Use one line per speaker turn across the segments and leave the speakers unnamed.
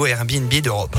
Airbnb d'Europe.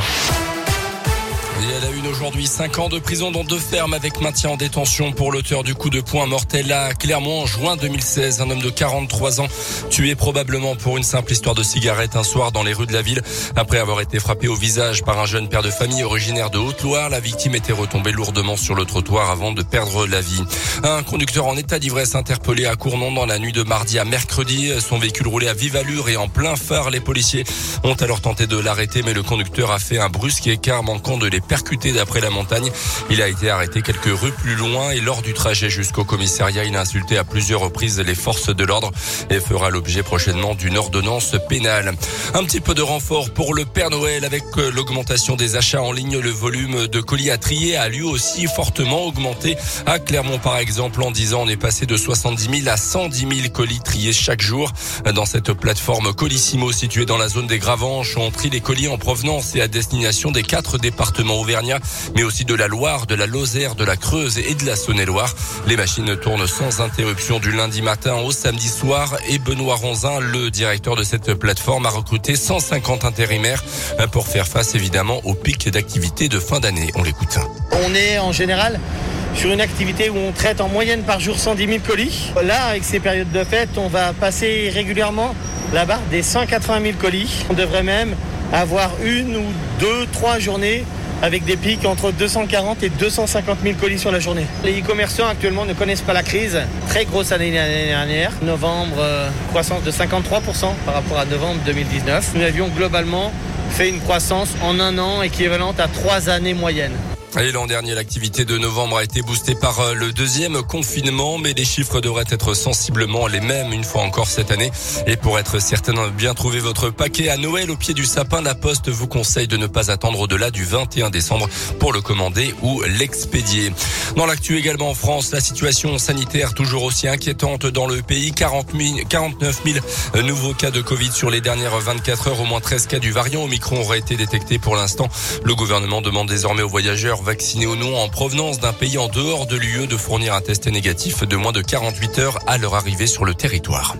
Et elle a une aujourd'hui 5 ans de prison dans deux fermes avec maintien en détention pour l'auteur du coup de poing mortel à Clermont en juin 2016. Un homme de 43 ans tué probablement pour une simple histoire de cigarette un soir dans les rues de la ville. Après avoir été frappé au visage par un jeune père de famille originaire de Haute-Loire, la victime était retombée lourdement sur le trottoir avant de perdre la vie. Un conducteur en état d'ivresse interpellé à Cournon dans la nuit de mardi à mercredi. Son véhicule roulait à vive allure et en plein phare. Les policiers ont alors tenté de l'arrêter, mais le conducteur a fait un brusque écart manquant de les percuté d'après la montagne. Il a été arrêté quelques rues plus loin et lors du trajet jusqu'au commissariat, il a insulté à plusieurs reprises les forces de l'ordre et fera l'objet prochainement d'une ordonnance pénale. Un petit peu de renfort pour le Père Noël avec euh, l'augmentation des achats en ligne. Le volume de colis à trier a lui aussi fortement augmenté. À Clermont, par exemple, en 10 ans, on est passé de 70 000 à 110 000 colis triés chaque jour. Dans cette plateforme Colissimo située dans la zone des Gravanches, on trie les colis en provenance et à destination des quatre départements Auvergnat, mais aussi de la Loire, de la Lozère, de la Creuse et de la Saône-et-Loire. Les machines tournent sans interruption du lundi matin au samedi soir et Benoît Ronzin, le directeur de cette plateforme, a recruté 150 intérimaires pour faire face évidemment au pic d'activité de fin d'année. On l'écoute.
On est en général sur une activité où on traite en moyenne par jour 110 000 colis. Là, avec ces périodes de fête, on va passer régulièrement la barre des 180 000 colis. On devrait même avoir une ou deux, trois journées avec des pics entre 240 et 250 000 colis la journée. Les e-commerçants actuellement ne connaissent pas la crise. Très grosse année dernière. Novembre, euh, croissance de 53% par rapport à novembre 2019. Nous avions globalement fait une croissance en un an équivalente à trois années moyennes.
Et l'an dernier, l'activité de novembre a été boostée par euh, le deuxième confinement, mais les chiffres devraient être sensiblement les mêmes une fois encore cette année. Et pour être certain de bien trouver votre paquet à Noël au pied du sapin, la Poste vous conseille de ne pas attendre au-delà du 21 décembre pour le commander ou l'expédier. Dans l'actu également en France, la situation sanitaire toujours aussi inquiétante dans le pays. 40 000, 49 000 nouveaux cas de Covid sur les dernières 24 heures. Au moins 13 cas du variant Omicron auraient été détectés pour l'instant. Le gouvernement demande désormais aux voyageurs vaccinés ou non en provenance d'un pays en dehors de l'UE de fournir un test négatif de moins de 48 heures à leur arrivée sur le territoire.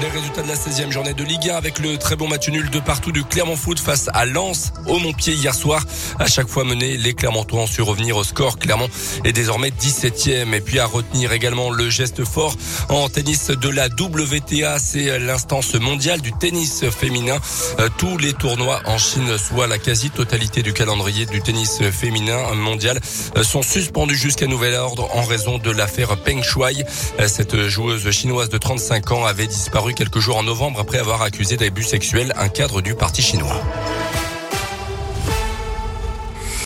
Les résultats de la 16e journée de Ligue 1 avec le très bon match nul de partout du Clermont Foot face à Lens au Montpied hier soir. À chaque fois mené, les Clermontois ont su revenir au score. Clermont est désormais 17e. Et puis à retenir également le geste fort en tennis de la WTA. C'est l'instance mondiale du tennis féminin. Euh, tous les tournois en Chine, soit la quasi-totalité du calendrier du tennis féminin mondial, euh, sont suspendus jusqu'à nouvel ordre en raison de l'affaire Peng Shuai. Euh, cette joueuse chinoise de 35 ans avait quelques jours en novembre après avoir accusé d'abus sexuels un cadre du parti chinois.